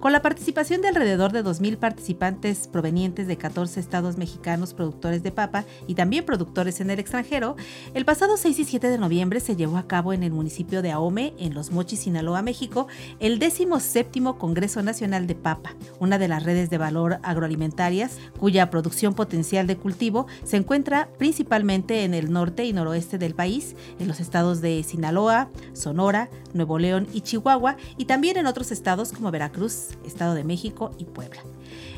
Con la participación de alrededor de 2.000 participantes provenientes de 14 estados mexicanos productores de papa y también productores en el extranjero, el pasado 6 y 7 de noviembre se llevó a cabo en el municipio de Ahome, en Los Mochis, Sinaloa, México, el 17 Congreso Nacional de Papa, una de las redes de valor agroalimentarias cuya producción potencial de cultivo se encuentra principalmente en el norte y noroeste del país, en los estados de Sinaloa, Sonora, Nuevo León y Chihuahua, y también en otros estados como Veracruz, Estado de México y Puebla.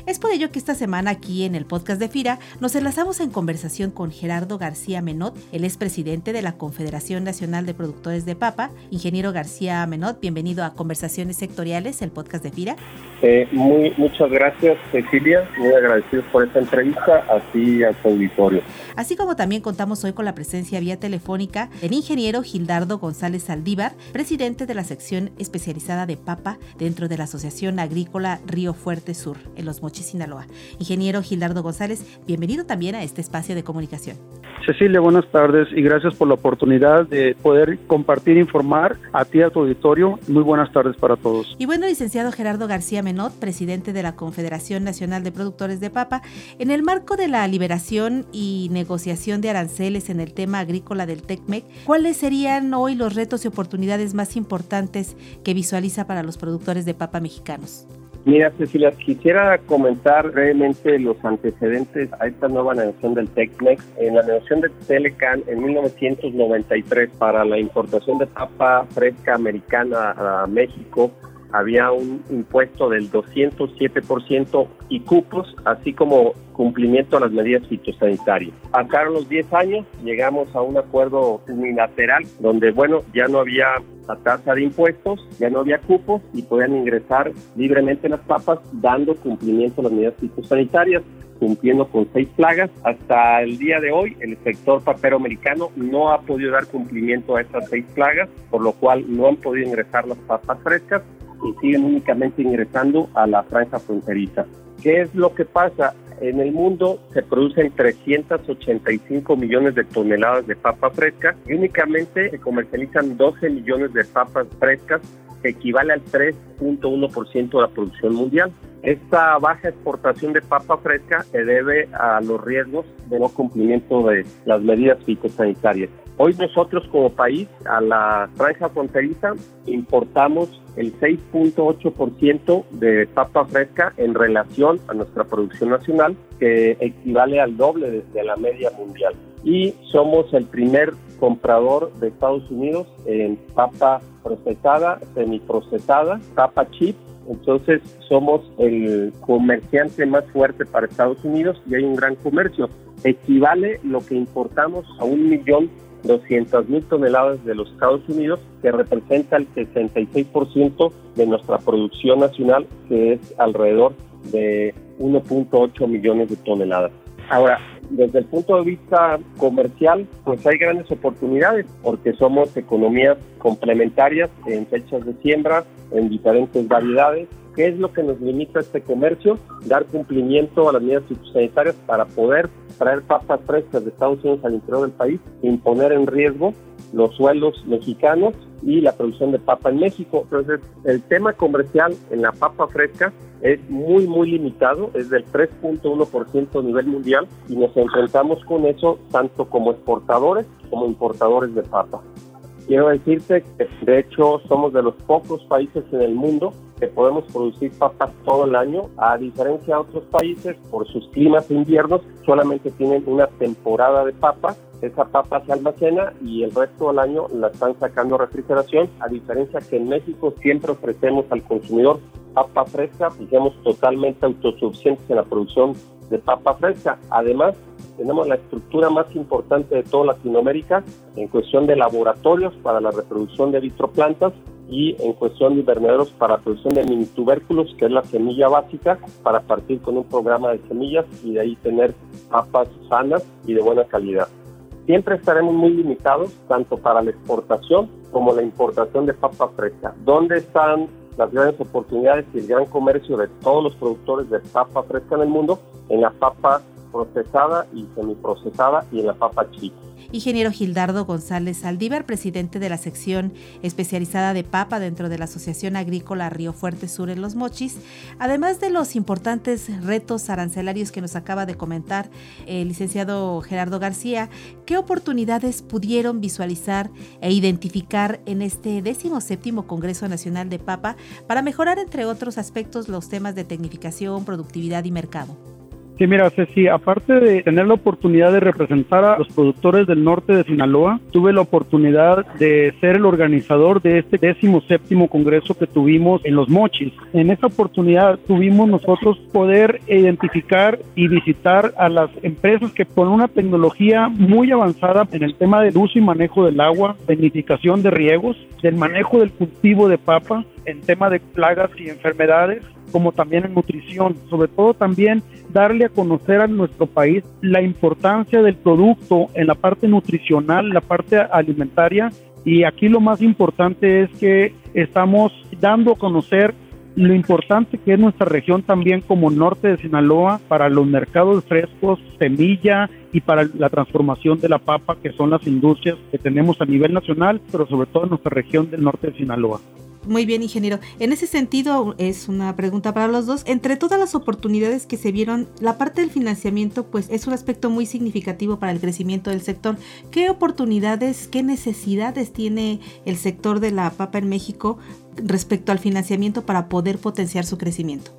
Es por ello que esta semana aquí en el podcast de FIRA nos enlazamos en conversación con Gerardo García Menot, el es presidente de la Confederación Nacional de Productores de Papa. Ingeniero García Menot, bienvenido a Conversaciones Sectoriales, el podcast de FIRA. Eh, muy, muchas gracias, Cecilia. Muy agradecido por esta entrevista, así a su auditorio. Así como también contamos hoy con la presencia vía telefónica del ingeniero Gildardo González Saldívar, presidente de la sección especializada de papa dentro de la Asociación Agrícola Río Fuerte Sur, en Los Mochis, Sinaloa. Ingeniero Gildardo González, bienvenido también a este espacio de comunicación. Cecilia, buenas tardes y gracias por la oportunidad de poder compartir e informar a ti, a tu auditorio. Muy buenas tardes para todos. Y bueno, licenciado Gerardo García Menot, presidente de la Confederación Nacional de Productores de Papa, en el marco de la liberación y negociación de aranceles en el tema agrícola del TECMEC, ¿cuáles serían hoy los retos y oportunidades más importantes que visualiza para los productores de papa mexicanos? Mira, Cecilia, quisiera comentar brevemente los antecedentes a esta nueva negociación del TECMEX. En la negociación de Telecan en 1993 para la importación de papa fresca americana a México, había un impuesto del 207% y cupos, así como cumplimiento a las medidas fitosanitarias. Pasaron los 10 años, llegamos a un acuerdo unilateral donde, bueno, ya no había la tasa de impuestos, ya no había cupos y podían ingresar libremente las papas dando cumplimiento a las medidas fitosanitarias cumpliendo con seis plagas. Hasta el día de hoy, el sector papero americano no ha podido dar cumplimiento a estas seis plagas, por lo cual no han podido ingresar las papas frescas y siguen únicamente ingresando a la franja fronteriza. ¿Qué es lo que pasa? En el mundo se producen 385 millones de toneladas de papa fresca y únicamente se comercializan 12 millones de papas frescas, que equivale al 3.1% de la producción mundial. Esta baja exportación de papa fresca se debe a los riesgos de no cumplimiento de las medidas fitosanitarias. Hoy nosotros como país a la franja fronteriza importamos el 6.8% de papa fresca en relación a nuestra producción nacional, que equivale al doble de, la media mundial. Y somos el primer comprador de Estados Unidos en papa procesada, semiprocesada, papa chip. Entonces somos el comerciante más fuerte para Estados Unidos y hay un gran comercio. Equivale lo que importamos a un millón 200 mil toneladas de los Estados Unidos, que representa el 66% de nuestra producción nacional, que es alrededor de 1.8 millones de toneladas. Ahora, desde el punto de vista comercial, pues hay grandes oportunidades porque somos economías complementarias en fechas de siembra, en diferentes variedades. ¿Qué es lo que nos limita este comercio? Dar cumplimiento a las medidas sanitarias para poder traer papas frescas de Estados Unidos al interior del país, imponer en riesgo los suelos mexicanos y la producción de papa en México. Entonces, el tema comercial en la papa fresca es muy, muy limitado, es del 3.1% a nivel mundial y nos enfrentamos con eso tanto como exportadores como importadores de papa. Quiero decirte que de hecho somos de los pocos países en el mundo que podemos producir papas todo el año, a diferencia de otros países, por sus climas e inviernos, solamente tienen una temporada de papa. Esa papa se almacena y el resto del año la están sacando a refrigeración, a diferencia que en México siempre ofrecemos al consumidor papa fresca y somos totalmente autosuficientes en la producción de papa fresca. Además, tenemos la estructura más importante de toda Latinoamérica en cuestión de laboratorios para la reproducción de vitroplantas y en cuestión de invernaderos para producción de mini tubérculos, que es la semilla básica, para partir con un programa de semillas y de ahí tener papas sanas y de buena calidad. Siempre estaremos muy limitados, tanto para la exportación como la importación de papa fresca. ¿Dónde están las grandes oportunidades y el gran comercio de todos los productores de papa fresca en el mundo en la papa procesada y semiprocesada y en la papa chica. Ingeniero Gildardo González Saldívar, presidente de la sección especializada de papa dentro de la Asociación Agrícola Río Fuerte Sur en Los Mochis, además de los importantes retos arancelarios que nos acaba de comentar el licenciado Gerardo García, ¿qué oportunidades pudieron visualizar e identificar en este 17 Congreso Nacional de Papa para mejorar, entre otros aspectos, los temas de tecnificación, productividad y mercado? Sí, mira, Ceci, aparte de tener la oportunidad de representar a los productores del norte de Sinaloa, tuve la oportunidad de ser el organizador de este décimo séptimo congreso que tuvimos en Los Mochis. En esa oportunidad tuvimos nosotros poder identificar y visitar a las empresas que con una tecnología muy avanzada en el tema del uso y manejo del agua, tecnificación de riegos, del manejo del cultivo de papa, en tema de plagas y enfermedades, como también en nutrición, sobre todo también darle a conocer a nuestro país la importancia del producto en la parte nutricional, la parte alimentaria y aquí lo más importante es que estamos dando a conocer lo importante que es nuestra región también como norte de Sinaloa para los mercados frescos, semilla y para la transformación de la papa, que son las industrias que tenemos a nivel nacional, pero sobre todo en nuestra región del norte de Sinaloa. Muy bien, ingeniero. En ese sentido, es una pregunta para los dos. Entre todas las oportunidades que se vieron, la parte del financiamiento, pues es un aspecto muy significativo para el crecimiento del sector. ¿Qué oportunidades, qué necesidades tiene el sector de la papa en México respecto al financiamiento para poder potenciar su crecimiento?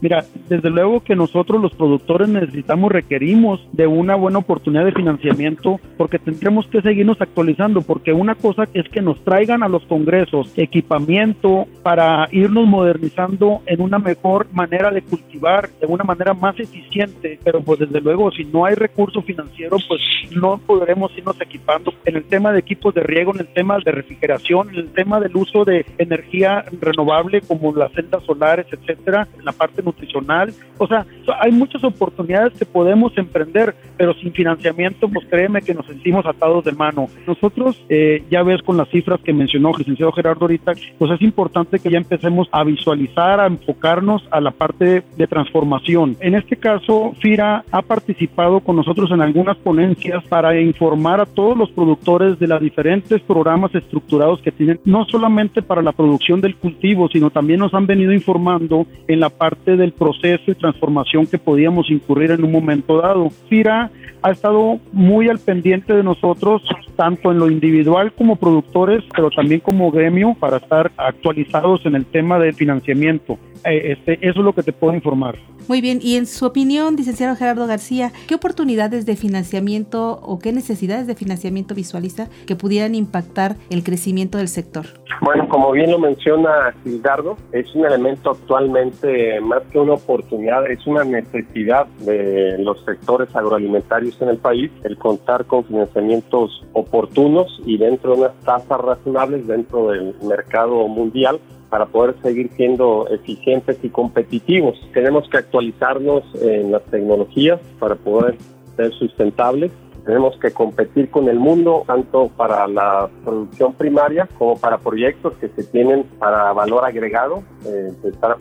Mira, desde luego que nosotros los productores necesitamos, requerimos de una buena oportunidad de financiamiento porque tendremos que seguirnos actualizando porque una cosa es que nos traigan a los congresos equipamiento para irnos modernizando en una mejor manera de cultivar, de una manera más eficiente, pero pues desde luego si no hay recurso financiero pues no podremos irnos equipando. En el tema de equipos de riego, en el tema de refrigeración, en el tema del uso de energía renovable como las celdas solares, etcétera, en la parte nutricional. O sea, hay muchas oportunidades que podemos emprender, pero sin financiamiento, pues créeme que nos sentimos atados de mano. Nosotros, eh, ya ves con las cifras que mencionó el licenciado Gerardo ahorita, pues es importante que ya empecemos a visualizar, a enfocarnos a la parte de transformación. En este caso, FIRA ha participado con nosotros en algunas ponencias para informar a todos los productores de los diferentes programas estructurados que tienen, no solamente para la producción del cultivo, sino también nos han venido informando en la parte del proceso y transformación que podíamos incurrir en un momento dado. FIRA ha estado muy al pendiente de nosotros, tanto en lo individual como productores, pero también como gremio, para estar actualizados en el tema del financiamiento. Eh, este, eso es lo que te puedo informar. Muy bien, y en su opinión, licenciado Gerardo García, ¿qué oportunidades de financiamiento o qué necesidades de financiamiento visualiza que pudieran impactar el crecimiento del sector? Bueno, como bien lo menciona Gildardo, es un elemento actualmente más que una oportunidad, es una necesidad de los sectores agroalimentarios en el país el contar con financiamientos oportunos y dentro de unas tasas razonables dentro del mercado mundial para poder seguir siendo eficientes y competitivos. Tenemos que actualizarnos en las tecnologías para poder ser sustentables. Tenemos que competir con el mundo, tanto para la producción primaria como para proyectos que se tienen para valor agregado, eh,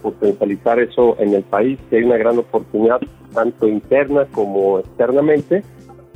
potencializar eso en el país, que hay una gran oportunidad tanto interna como externamente.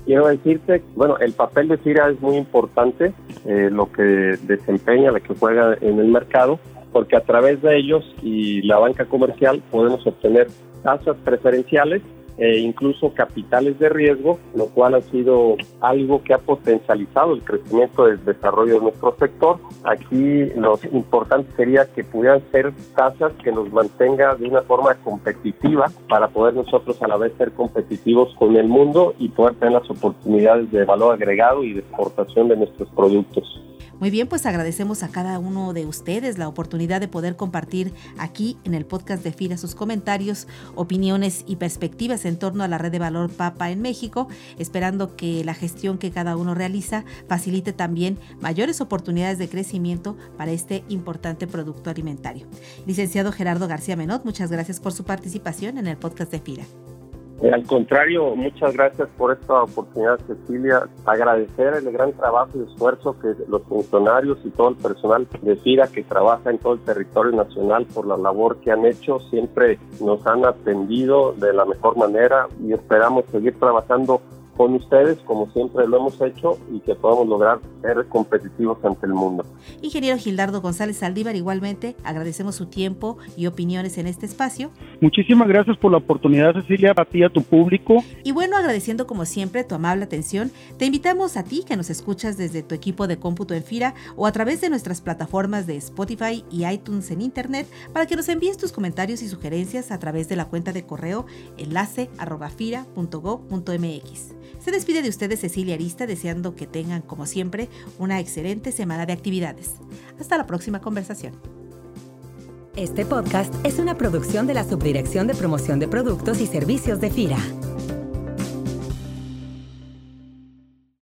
Quiero decirte, bueno, el papel de FIRA es muy importante, eh, lo que desempeña, lo que juega en el mercado, porque a través de ellos y la banca comercial podemos obtener tasas preferenciales e incluso capitales de riesgo, lo cual ha sido algo que ha potencializado el crecimiento del desarrollo de nuestro sector. Aquí lo importante sería que pudieran ser tasas que nos mantenga de una forma competitiva para poder nosotros a la vez ser competitivos con el mundo y poder tener las oportunidades de valor agregado y de exportación de nuestros productos. Muy bien, pues agradecemos a cada uno de ustedes la oportunidad de poder compartir aquí en el podcast de FIRA sus comentarios, opiniones y perspectivas en torno a la red de valor Papa en México, esperando que la gestión que cada uno realiza facilite también mayores oportunidades de crecimiento para este importante producto alimentario. Licenciado Gerardo García Menot, muchas gracias por su participación en el podcast de FIRA. Al contrario, muchas gracias por esta oportunidad, Cecilia. Agradecer el gran trabajo y esfuerzo que los funcionarios y todo el personal de FIRA que trabaja en todo el territorio nacional por la labor que han hecho. Siempre nos han atendido de la mejor manera y esperamos seguir trabajando con ustedes, como siempre lo hemos hecho, y que podamos lograr ser competitivos ante el mundo. Ingeniero Gildardo González Saldívar, igualmente agradecemos su tiempo y opiniones en este espacio. Muchísimas gracias por la oportunidad, Cecilia, a ti, a tu público. Y bueno, agradeciendo como siempre tu amable atención, te invitamos a ti que nos escuchas desde tu equipo de cómputo en FIRA o a través de nuestras plataformas de Spotify y iTunes en Internet para que nos envíes tus comentarios y sugerencias a través de la cuenta de correo enlace se despide de ustedes Cecilia Arista deseando que tengan, como siempre, una excelente semana de actividades. Hasta la próxima conversación. Este podcast es una producción de la Subdirección de Promoción de Productos y Servicios de FIRA.